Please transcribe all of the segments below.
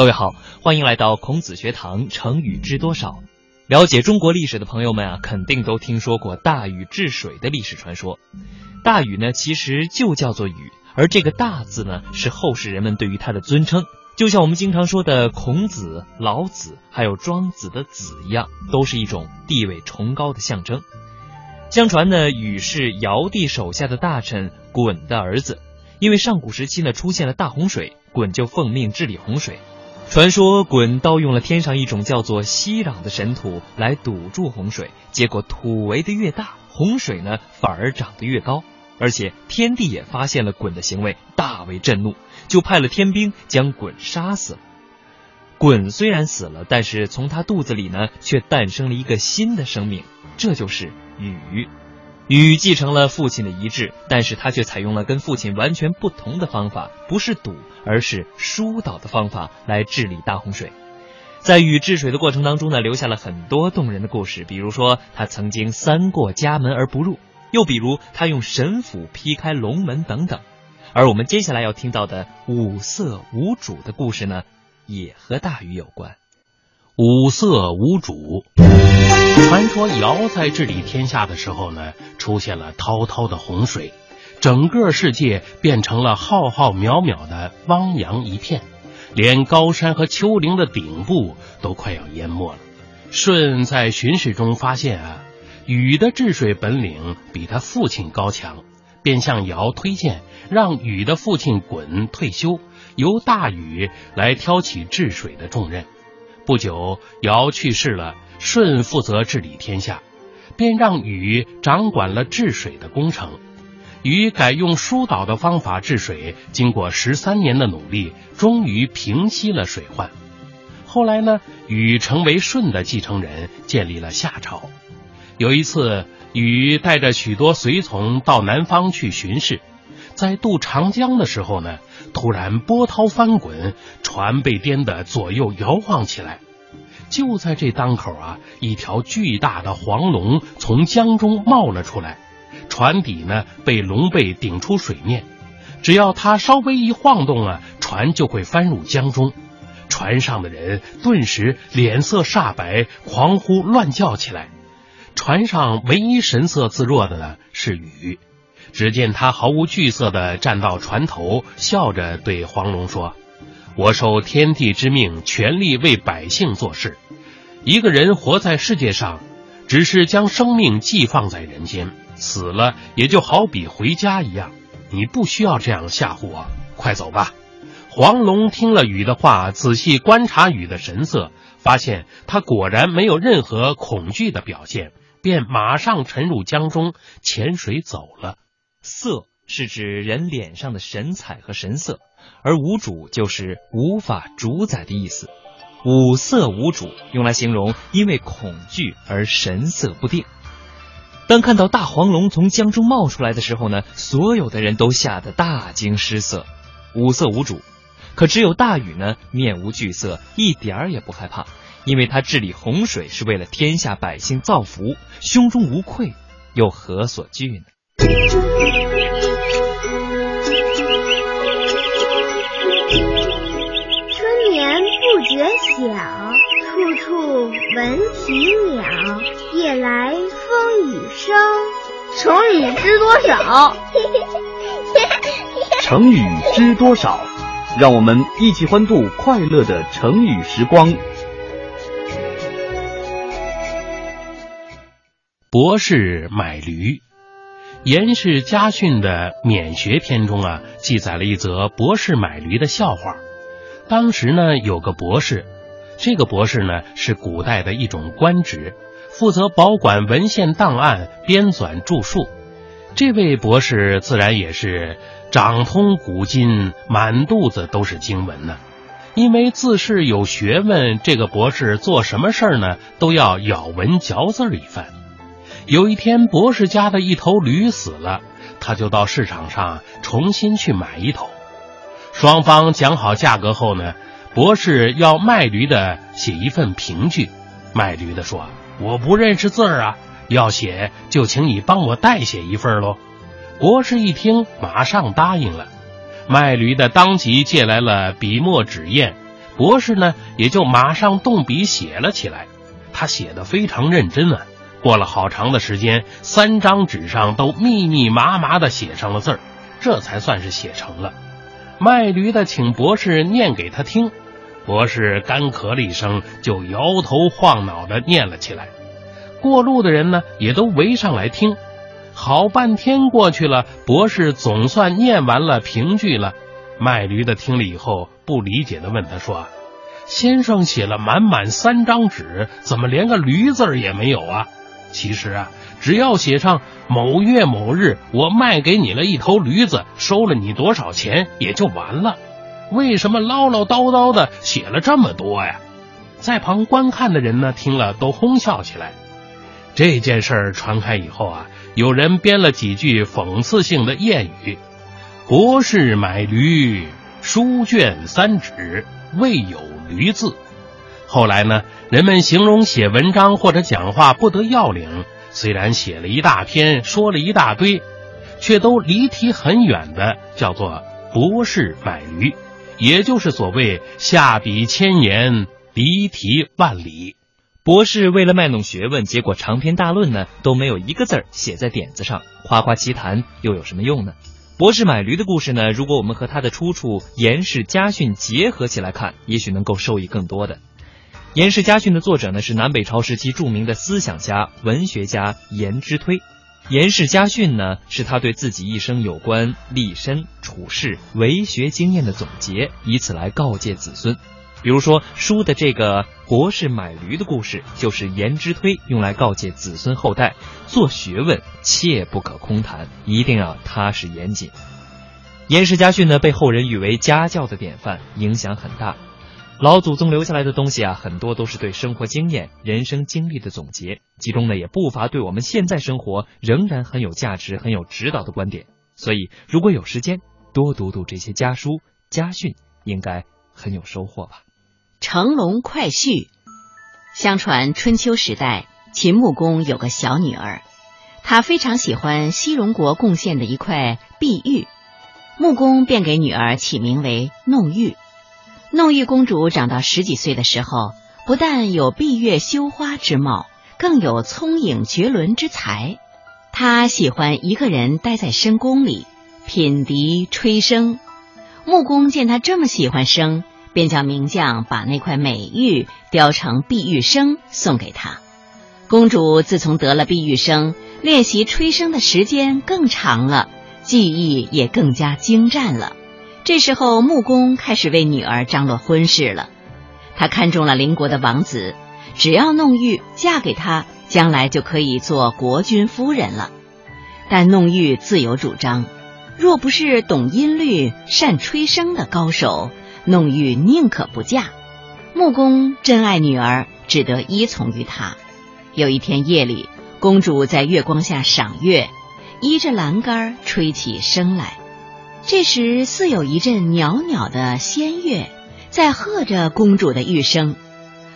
各位好，欢迎来到孔子学堂。成语知多少？了解中国历史的朋友们啊，肯定都听说过大禹治水的历史传说。大禹呢，其实就叫做禹，而这个“大”字呢，是后世人们对于他的尊称。就像我们经常说的孔子、老子，还有庄子的“子”一样，都是一种地位崇高的象征。相传呢，禹是尧帝手下的大臣鲧的儿子。因为上古时期呢，出现了大洪水，鲧就奉命治理洪水。传说鲧盗用了天上一种叫做息壤的神土来堵住洪水，结果土围的越大，洪水呢反而长得越高。而且天帝也发现了鲧的行为，大为震怒，就派了天兵将鲧杀死了。鲧虽然死了，但是从他肚子里呢，却诞生了一个新的生命，这就是禹。禹继承了父亲的遗志，但是他却采用了跟父亲完全不同的方法，不是堵，而是疏导的方法来治理大洪水。在禹治水的过程当中呢，留下了很多动人的故事，比如说他曾经三过家门而不入，又比如他用神斧劈开龙门等等。而我们接下来要听到的五色无主的故事呢，也和大禹有关。五色无主。传说尧在治理天下的时候呢，出现了滔滔的洪水，整个世界变成了浩浩渺渺的汪洋一片，连高山和丘陵的顶部都快要淹没了。舜在巡视中发现啊，禹的治水本领比他父亲高强，便向尧推荐，让禹的父亲鲧退休，由大禹来挑起治水的重任。不久，尧去世了。舜负责治理天下，便让禹掌管了治水的工程。禹改用疏导的方法治水，经过十三年的努力，终于平息了水患。后来呢，禹成为舜的继承人，建立了夏朝。有一次，禹带着许多随从到南方去巡视，在渡长江的时候呢，突然波涛翻滚，船被颠得左右摇晃起来。就在这当口啊，一条巨大的黄龙从江中冒了出来，船底呢被龙背顶出水面，只要它稍微一晃动啊，船就会翻入江中。船上的人顿时脸色煞白，狂呼乱叫起来。船上唯一神色自若的呢是禹，只见他毫无惧色的站到船头，笑着对黄龙说。我受天地之命，全力为百姓做事。一个人活在世界上，只是将生命寄放在人间，死了也就好比回家一样。你不需要这样吓唬我，快走吧。黄龙听了雨的话，仔细观察雨的神色，发现他果然没有任何恐惧的表现，便马上沉入江中，潜水走了。色是指人脸上的神采和神色。而无主就是无法主宰的意思，五色无主用来形容因为恐惧而神色不定。当看到大黄龙从江中冒出来的时候呢，所有的人都吓得大惊失色。五色无主，可只有大禹呢，面无惧色，一点儿也不害怕，因为他治理洪水是为了天下百姓造福，胸中无愧，又何所惧呢？觉晓，处处闻啼鸟，夜来风雨声。成语知多少？成语知多少？让我们一起欢度快乐的成语时光。博士买驴，严氏家训的免学篇中啊，记载了一则博士买驴的笑话。当时呢，有个博士，这个博士呢是古代的一种官职，负责保管文献档案、编纂著述。这位博士自然也是掌通古今，满肚子都是经文呢。因为自是有学问，这个博士做什么事儿呢，都要咬文嚼字一番。有一天，博士家的一头驴死了，他就到市场上重新去买一头。双方讲好价格后呢，博士要卖驴的写一份凭据。卖驴的说：“我不认识字儿啊，要写就请你帮我代写一份喽。”博士一听，马上答应了。卖驴的当即借来了笔墨纸砚，博士呢也就马上动笔写了起来。他写的非常认真啊，过了好长的时间，三张纸上都密密麻麻的写上了字儿，这才算是写成了。卖驴的请博士念给他听，博士干咳了一声，就摇头晃脑的念了起来。过路的人呢也都围上来听。好半天过去了，博士总算念完了评句了。卖驴的听了以后，不理解的问他说。先生写了满满三张纸，怎么连个驴字也没有啊？其实啊，只要写上某月某日，我卖给你了一头驴子，收了你多少钱也就完了。为什么唠唠叨叨的写了这么多呀？在旁观看的人呢，听了都哄笑起来。这件事传开以后啊，有人编了几句讽刺性的谚语：“博士买驴，书卷三纸，未有。”驴字，后来呢？人们形容写文章或者讲话不得要领，虽然写了一大篇，说了一大堆，却都离题很远的，叫做“博士买驴”，也就是所谓“下笔千言，离题万里”。博士为了卖弄学问，结果长篇大论呢都没有一个字儿写在点子上，夸夸其谈又有什么用呢？博士买驴的故事呢？如果我们和他的出处《颜氏家训》结合起来看，也许能够受益更多的。《颜氏家训》的作者呢是南北朝时期著名的思想家、文学家颜之推。《颜氏家训》呢是他对自己一生有关立身处世、为学经验的总结，以此来告诫子孙。比如说，书的这个博士买驴的故事，就是颜之推用来告诫子孙后代做学问切不可空谈，一定要踏实严谨。颜氏家训呢，被后人誉为家教的典范，影响很大。老祖宗留下来的东西啊，很多都是对生活经验、人生经历的总结，其中呢，也不乏对我们现在生活仍然很有价值、很有指导的观点。所以，如果有时间，多读读这些家书、家训，应该很有收获吧。成龙快婿。相传春秋时代，秦穆公有个小女儿，他非常喜欢西戎国贡献的一块碧玉，穆公便给女儿起名为弄玉。弄玉公主长到十几岁的时候，不但有闭月羞花之貌，更有聪颖绝伦之才。她喜欢一个人待在深宫里品笛吹笙。穆公见她这么喜欢笙。便叫名将把那块美玉雕成碧玉笙送给她。公主自从得了碧玉笙，练习吹笙的时间更长了，技艺也更加精湛了。这时候，穆公开始为女儿张罗婚事了。他看中了邻国的王子，只要弄玉嫁给他，将来就可以做国君夫人了。但弄玉自有主张，若不是懂音律、善吹笙的高手。弄玉宁可不嫁，穆公真爱女儿，只得依从于她。有一天夜里，公主在月光下赏月，依着栏杆吹起笙来。这时似有一阵袅袅的仙乐，在和着公主的玉声。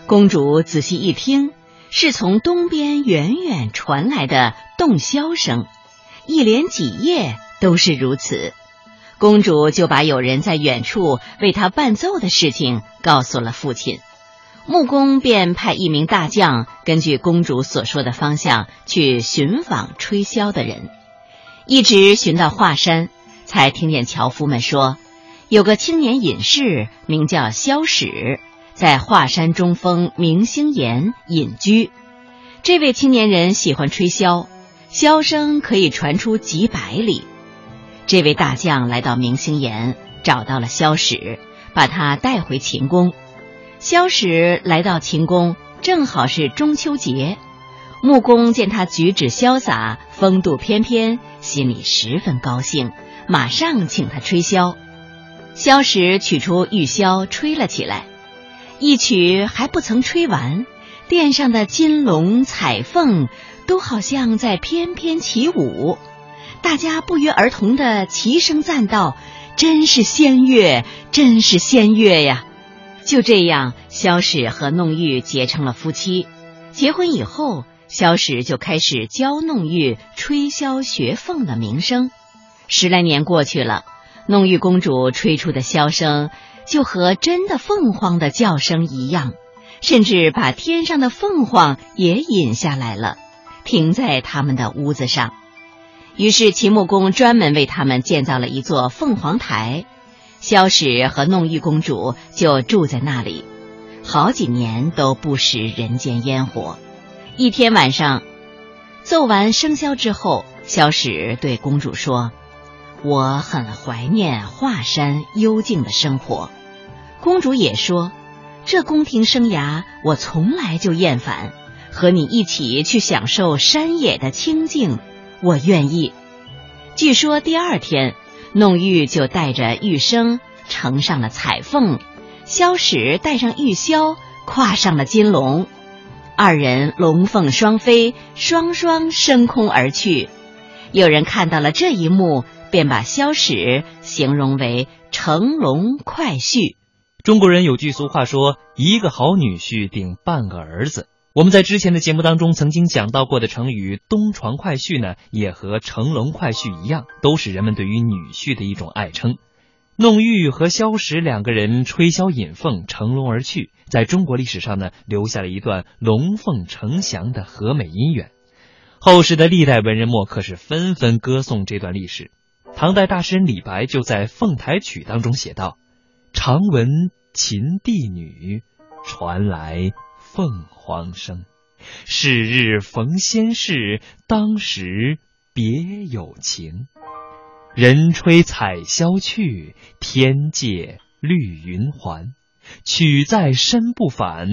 公主仔细一听，是从东边远远传来的洞箫声，一连几夜都是如此。公主就把有人在远处为她伴奏的事情告诉了父亲，穆公便派一名大将根据公主所说的方向去寻访吹箫的人，一直寻到华山，才听见樵夫们说，有个青年隐士名叫萧史，在华山中峰明星岩隐居。这位青年人喜欢吹箫，箫声可以传出几百里。这位大将来到明星岩，找到了萧史，把他带回秦宫。萧史来到秦宫，正好是中秋节。穆公见他举止潇洒，风度翩翩，心里十分高兴，马上请他吹箫。萧史取出玉箫，吹了起来。一曲还不曾吹完，殿上的金龙彩凤都好像在翩翩起舞。大家不约而同的齐声赞道：“真是仙乐，真是仙乐呀！”就这样，萧史和弄玉结成了夫妻。结婚以后，萧史就开始教弄玉吹箫学凤的名声。十来年过去了，弄玉公主吹出的箫声，就和真的凤凰的叫声一样，甚至把天上的凤凰也引下来了，停在他们的屋子上。于是秦穆公专门为他们建造了一座凤凰台，萧史和弄玉公主就住在那里，好几年都不食人间烟火。一天晚上，奏完笙箫之后，萧史对公主说：“我很怀念华山幽静的生活。”公主也说：“这宫廷生涯我从来就厌烦，和你一起去享受山野的清静。”我愿意。据说第二天，弄玉就带着玉笙乘上了彩凤，萧史带上玉箫，跨上了金龙，二人龙凤双飞，双双升空而去。有人看到了这一幕，便把萧史形容为乘龙快婿。中国人有句俗话说：“一个好女婿顶半个儿子。”我们在之前的节目当中曾经讲到过的成语“东床快婿”呢，也和“乘龙快婿”一样，都是人们对于女婿的一种爱称。弄玉和萧史两个人吹箫引凤，乘龙而去，在中国历史上呢，留下了一段龙凤呈祥的和美姻缘。后世的历代文人墨客是纷纷歌颂这段历史。唐代大诗人李白就在《凤台曲》当中写道：“常闻秦帝女，传来。”凤凰声，是日逢仙事，当时别有情。人吹彩箫去，天界绿云还。曲在身不返，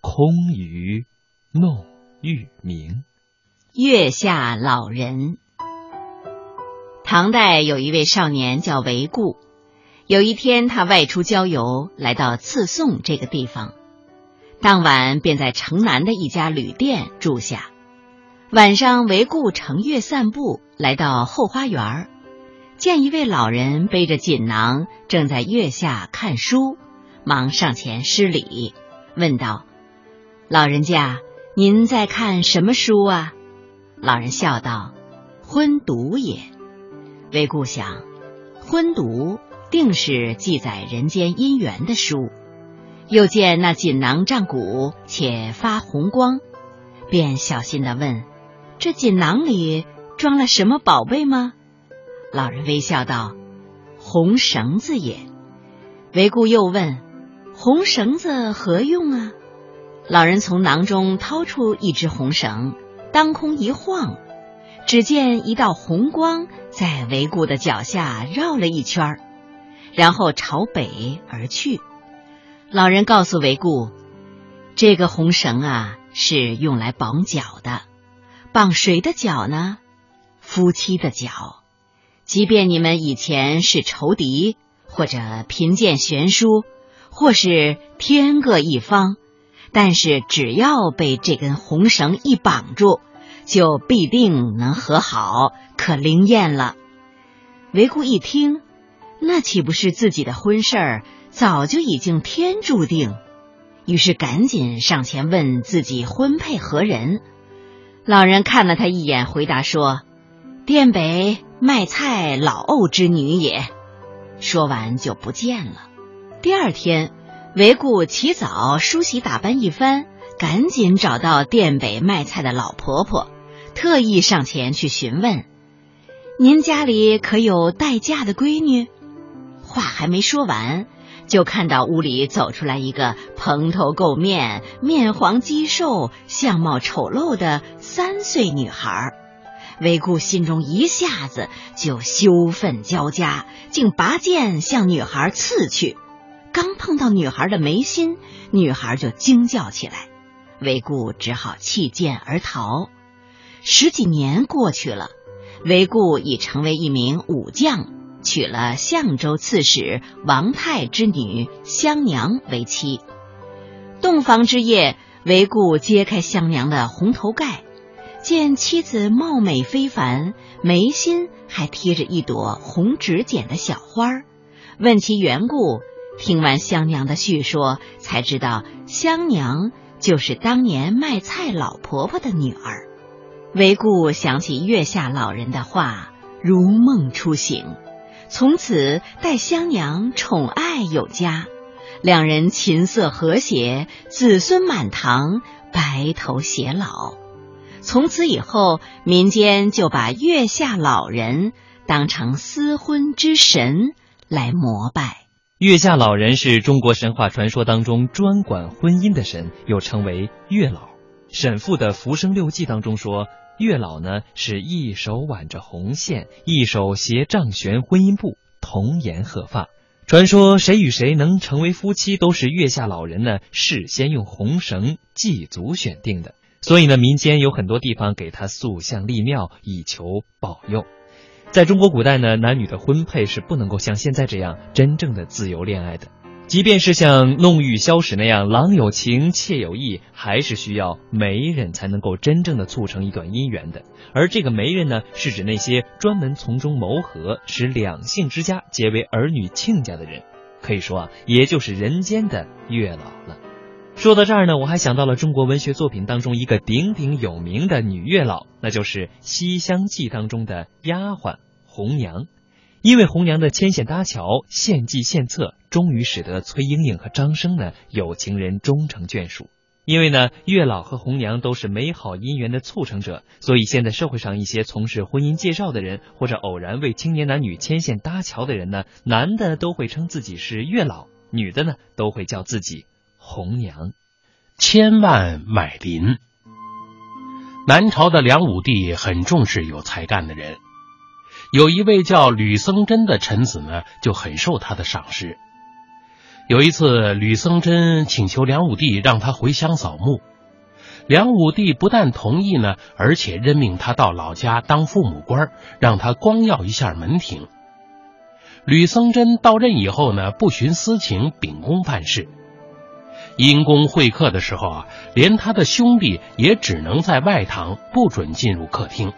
空余弄玉鸣。月下老人。唐代有一位少年叫韦固，有一天他外出郊游，来到刺宋这个地方。当晚便在城南的一家旅店住下。晚上，韦固乘月散步，来到后花园，见一位老人背着锦囊，正在月下看书，忙上前施礼，问道：“老人家，您在看什么书啊？”老人笑道：“昏读也。”韦固想，婚读定是记载人间姻缘的书。又见那锦囊胀鼓，且发红光，便小心的问：“这锦囊里装了什么宝贝吗？”老人微笑道：“红绳子也。”韦固又问：“红绳子何用啊？”老人从囊中掏出一只红绳，当空一晃，只见一道红光在韦固的脚下绕了一圈然后朝北而去。老人告诉韦固：“这个红绳啊，是用来绑脚的。绑谁的脚呢？夫妻的脚。即便你们以前是仇敌，或者贫贱悬殊，或是天各一方，但是只要被这根红绳一绑住，就必定能和好，可灵验了。”韦固一听，那岂不是自己的婚事儿？早就已经天注定，于是赶紧上前问自己婚配何人。老人看了他一眼，回答说：“店北卖菜老欧之女也。”说完就不见了。第二天，韦固起早梳洗打扮一番，赶紧找到店北卖菜的老婆婆，特意上前去询问：“您家里可有待嫁的闺女？”话还没说完。就看到屋里走出来一个蓬头垢面、面黄肌瘦、相貌丑陋的三岁女孩，韦固心中一下子就羞愤交加，竟拔剑向女孩刺去。刚碰到女孩的眉心，女孩就惊叫起来，韦固只好弃剑而逃。十几年过去了，韦固已成为一名武将。娶了相州刺史王泰之女香娘为妻。洞房之夜，韦固揭开香娘的红头盖，见妻子貌美非凡，眉心还贴着一朵红纸剪的小花。问其缘故，听完香娘的叙说，才知道香娘就是当年卖菜老婆婆的女儿。韦固想起月下老人的话，如梦初醒。从此待香娘宠爱有加，两人琴瑟和谐，子孙满堂，白头偕老。从此以后，民间就把月下老人当成私婚之神来膜拜。月下老人是中国神话传说当中专管婚姻的神，又称为月老。沈复的《浮生六记》当中说，月老呢是一手挽着红线，一手携丈悬婚姻布，童颜鹤发。传说谁与谁能成为夫妻，都是月下老人呢事先用红绳祭祖选定的。所以呢，民间有很多地方给他塑像立庙，以求保佑。在中国古代呢，男女的婚配是不能够像现在这样真正的自由恋爱的。即便是像弄玉箫使那样郎有情妾有意，还是需要媒人才能够真正的促成一段姻缘的。而这个媒人呢，是指那些专门从中谋合，使两性之家结为儿女亲家的人。可以说啊，也就是人间的月老了。说到这儿呢，我还想到了中国文学作品当中一个鼎鼎有名的女月老，那就是《西厢记》当中的丫鬟红娘。因为红娘的牵线搭桥、献计献策，终于使得崔莺莺和张生呢有情人终成眷属。因为呢，月老和红娘都是美好姻缘的促成者，所以现在社会上一些从事婚姻介绍的人，或者偶然为青年男女牵线搭桥的人呢，男的都会称自己是月老，女的呢都会叫自己。红娘，千万买邻。南朝的梁武帝很重视有才干的人，有一位叫吕僧真的臣子呢，就很受他的赏识。有一次，吕僧真请求梁武帝让他回乡扫墓，梁武帝不但同意呢，而且任命他到老家当父母官，让他光耀一下门庭。吕僧真到任以后呢，不徇私情，秉公办事。因公会客的时候啊，连他的兄弟也只能在外堂，不准进入客厅。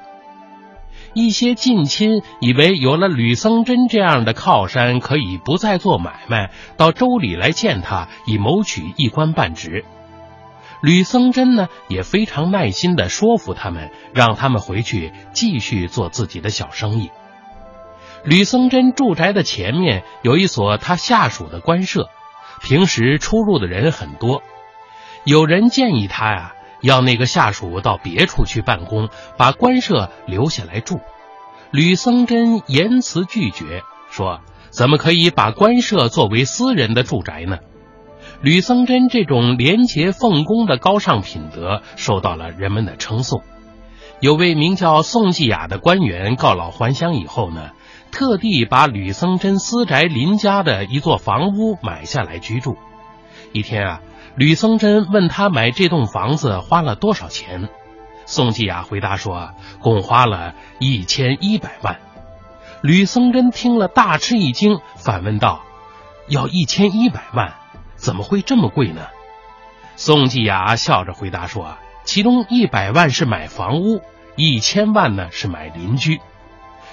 一些近亲以为有了吕僧真这样的靠山，可以不再做买卖，到州里来见他，以谋取一官半职。吕僧真呢，也非常耐心的说服他们，让他们回去继续做自己的小生意。吕僧真住宅的前面有一所他下属的官舍。平时出入的人很多，有人建议他呀，要那个下属到别处去办公，把官舍留下来住。吕僧真严辞拒绝，说：“怎么可以把官舍作为私人的住宅呢？”吕僧真这种廉洁奉公的高尚品德受到了人们的称颂。有位名叫宋继雅的官员告老还乡以后呢。特地把吕僧真私宅邻家的一座房屋买下来居住。一天啊，吕僧真问他买这栋房子花了多少钱，宋继雅回答说，共花了一千一百万。吕僧真听了大吃一惊，反问道：“要一千一百万，怎么会这么贵呢？”宋继雅笑着回答说：“其中一百万是买房屋，一千万呢是买邻居。”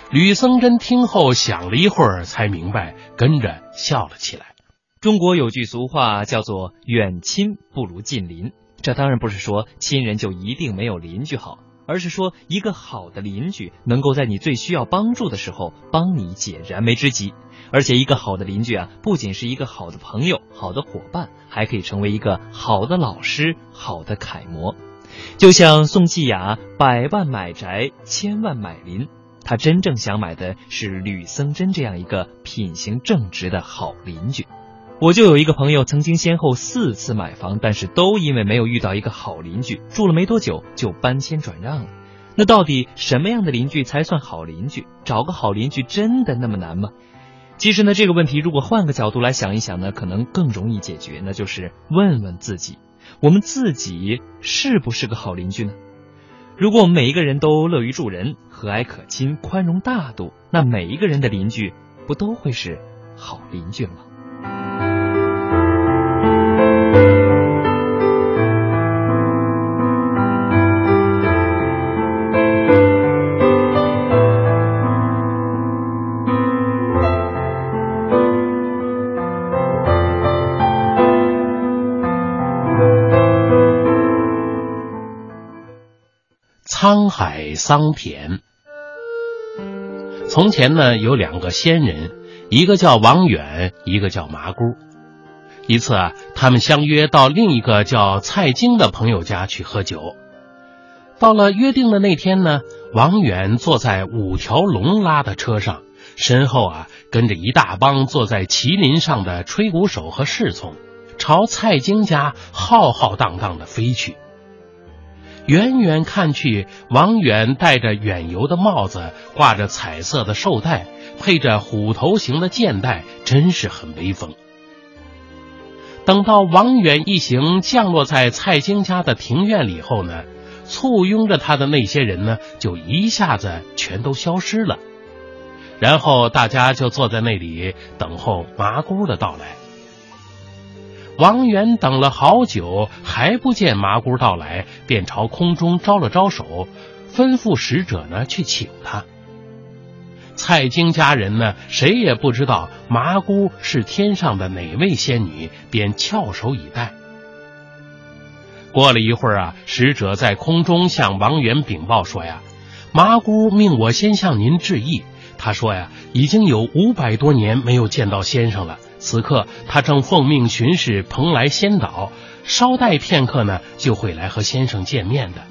吕僧真听后想了一会儿，才明白，跟着笑了起来。中国有句俗话叫做“远亲不如近邻”，这当然不是说亲人就一定没有邻居好，而是说一个好的邻居能够在你最需要帮助的时候帮你解燃眉之急。而且一个好的邻居啊，不仅是一个好的朋友、好的伙伴，还可以成为一个好的老师、好的楷模。就像宋继雅百万买宅，千万买邻。他真正想买的是吕僧真这样一个品行正直的好邻居。我就有一个朋友，曾经先后四次买房，但是都因为没有遇到一个好邻居，住了没多久就搬迁转让了。那到底什么样的邻居才算好邻居？找个好邻居真的那么难吗？其实呢，这个问题如果换个角度来想一想呢，可能更容易解决。那就是问问自己，我们自己是不是个好邻居呢？如果我们每一个人都乐于助人、和蔼可亲、宽容大度，那每一个人的邻居不都会是好邻居吗？沧海桑田。从前呢，有两个仙人，一个叫王远，一个叫麻姑。一次啊，他们相约到另一个叫蔡京的朋友家去喝酒。到了约定的那天呢，王远坐在五条龙拉的车上，身后啊跟着一大帮坐在麒麟上的吹鼓手和侍从，朝蔡京家浩浩荡荡的飞去。远远看去，王远戴着远游的帽子，挂着彩色的绶带，配着虎头形的剑带，真是很威风。等到王远一行降落在蔡京家的庭院里后呢，簇拥着他的那些人呢，就一下子全都消失了。然后大家就坐在那里等候麻姑的到来。王源等了好久，还不见麻姑到来，便朝空中招了招手，吩咐使者呢去请他。蔡京家人呢，谁也不知道麻姑是天上的哪位仙女，便翘首以待。过了一会儿啊，使者在空中向王元禀报说呀：“麻姑命我先向您致意。她说呀，已经有五百多年没有见到先生了。此刻他正奉命巡视蓬莱仙岛，稍待片刻呢，就会来和先生见面的。”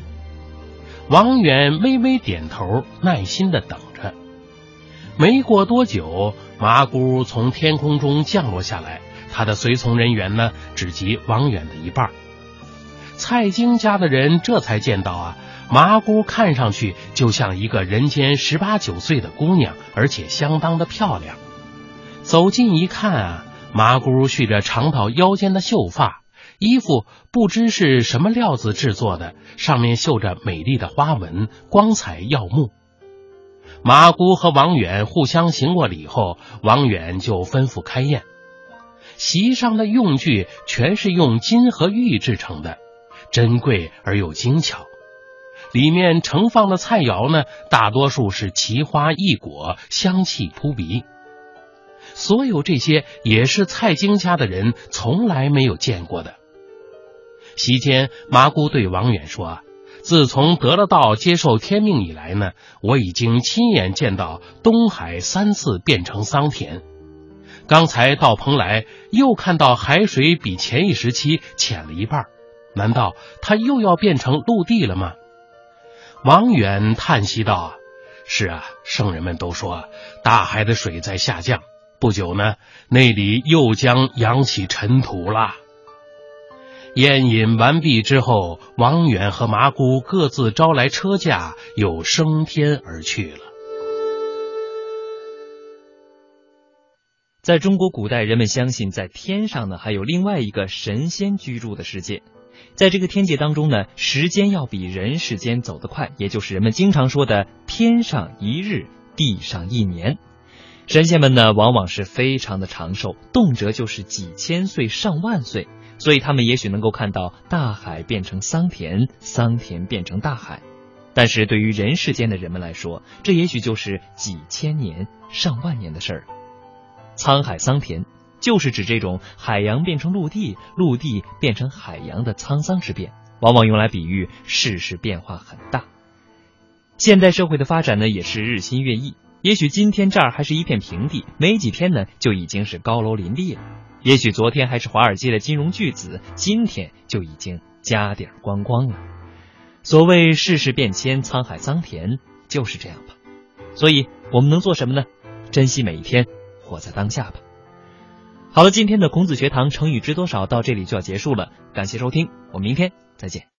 王远微微点头，耐心的等着。没过多久，麻姑从天空中降落下来，他的随从人员呢，只及王远的一半。蔡京家的人这才见到啊，麻姑看上去就像一个人间十八九岁的姑娘，而且相当的漂亮。走近一看啊，麻姑蓄着长到腰间的秀发，衣服不知是什么料子制作的，上面绣着美丽的花纹，光彩耀目。麻姑和王远互相行过礼后，王远就吩咐开宴。席上的用具全是用金和玉制成的，珍贵而又精巧。里面盛放的菜肴呢，大多数是奇花异果，香气扑鼻。所有这些也是蔡京家的人从来没有见过的。席间，麻姑对王远说。自从得了道、接受天命以来呢，我已经亲眼见到东海三次变成桑田。刚才到蓬莱，又看到海水比前一时期浅了一半。难道它又要变成陆地了吗？王远叹息道：“是啊，圣人们都说大海的水在下降，不久呢，那里又将扬起尘土了。”宴饮完毕之后，王远和麻姑各自招来车驾，又升天而去了。在中国古代，人们相信在天上呢还有另外一个神仙居住的世界，在这个天界当中呢，时间要比人世间走得快，也就是人们经常说的“天上一日，地上一年”。神仙们呢，往往是非常的长寿，动辄就是几千岁、上万岁。所以他们也许能够看到大海变成桑田，桑田变成大海，但是对于人世间的人们来说，这也许就是几千年、上万年的事儿。沧海桑田就是指这种海洋变成陆地、陆地变成海洋的沧桑之变，往往用来比喻世事变化很大。现代社会的发展呢，也是日新月异。也许今天这儿还是一片平地，没几天呢，就已经是高楼林立了。也许昨天还是华尔街的金融巨子，今天就已经家底儿光光了。所谓世事变迁，沧海桑田，就是这样吧。所以我们能做什么呢？珍惜每一天，活在当下吧。好了，今天的孔子学堂成语知多少到这里就要结束了，感谢收听，我们明天再见。